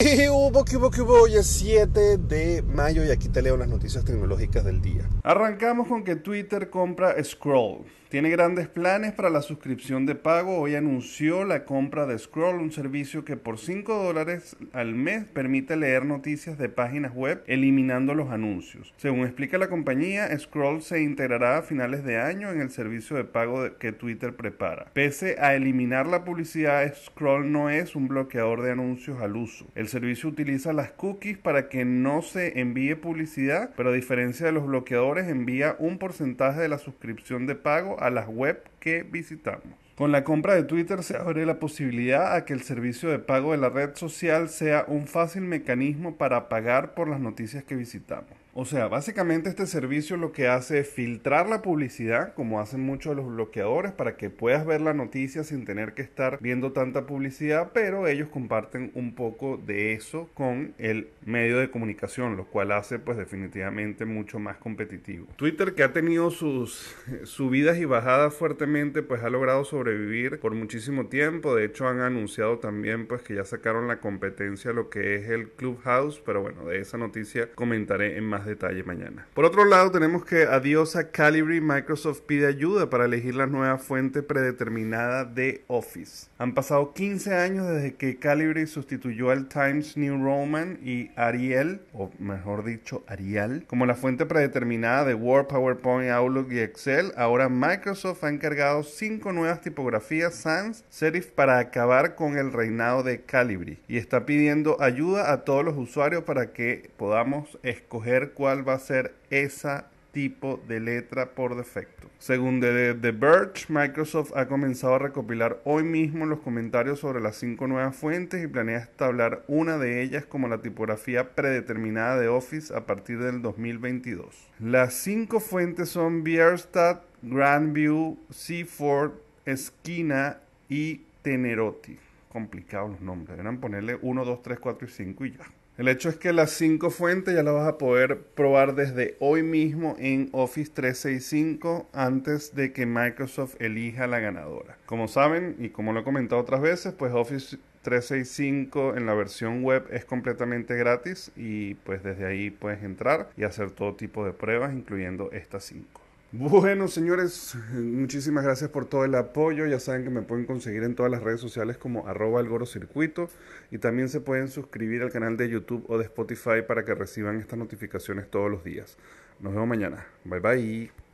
¿Qué hubo, qué hubo, qué hubo? Hoy es 7 de mayo y aquí te leo las noticias tecnológicas del día. Arrancamos con que Twitter compra Scroll. Tiene grandes planes para la suscripción de pago. Hoy anunció la compra de Scroll, un servicio que por 5 dólares al mes permite leer noticias de páginas web eliminando los anuncios. Según explica la compañía, Scroll se integrará a finales de año en el servicio de pago que Twitter prepara. Pese a eliminar la publicidad, Scroll no es un bloqueador de anuncios al uso. El servicio utiliza las cookies para que no se envíe publicidad, pero a diferencia de los bloqueadores envía un porcentaje de la suscripción de pago a las web que visitamos. Con la compra de Twitter se abre la posibilidad a que el servicio de pago de la red social sea un fácil mecanismo para pagar por las noticias que visitamos. O sea, básicamente este servicio lo que hace es filtrar la publicidad, como hacen muchos de los bloqueadores, para que puedas ver la noticia sin tener que estar viendo tanta publicidad, pero ellos comparten un poco de eso con el medio de comunicación, lo cual hace pues definitivamente mucho más competitivo. Twitter que ha tenido sus subidas y bajadas fuertemente, pues ha logrado por muchísimo tiempo. De hecho han anunciado también pues que ya sacaron la competencia lo que es el Clubhouse, pero bueno, de esa noticia comentaré en más detalle mañana. Por otro lado, tenemos que adiós a Calibri, Microsoft pide ayuda para elegir la nueva fuente predeterminada de Office. Han pasado 15 años desde que Calibri sustituyó al Times New Roman y Ariel, o mejor dicho, Arial, como la fuente predeterminada de Word, PowerPoint, Outlook y Excel. Ahora Microsoft ha encargado cinco nuevas tipografías Sans Serif para acabar con el reinado de Calibri y está pidiendo ayuda a todos los usuarios para que podamos escoger cuál va a ser esa tipo de letra por defecto. Según The, The Verge, Microsoft ha comenzado a recopilar hoy mismo los comentarios sobre las cinco nuevas fuentes y planea establecer una de ellas como la tipografía predeterminada de Office a partir del 2022. Las cinco fuentes son Bierstadt, Grandview, Seaford, Esquina y Tenerotti. Complicados los nombres, deberían ponerle 1, 2, 3, 4 y 5 y ya. El hecho es que las cinco fuentes ya las vas a poder probar desde hoy mismo en Office 365 antes de que Microsoft elija la ganadora. Como saben y como lo he comentado otras veces, pues Office 365 en la versión web es completamente gratis y pues desde ahí puedes entrar y hacer todo tipo de pruebas incluyendo estas cinco. Bueno, señores, muchísimas gracias por todo el apoyo. Ya saben que me pueden conseguir en todas las redes sociales como arroba el y también se pueden suscribir al canal de YouTube o de Spotify para que reciban estas notificaciones todos los días. Nos vemos mañana. Bye bye.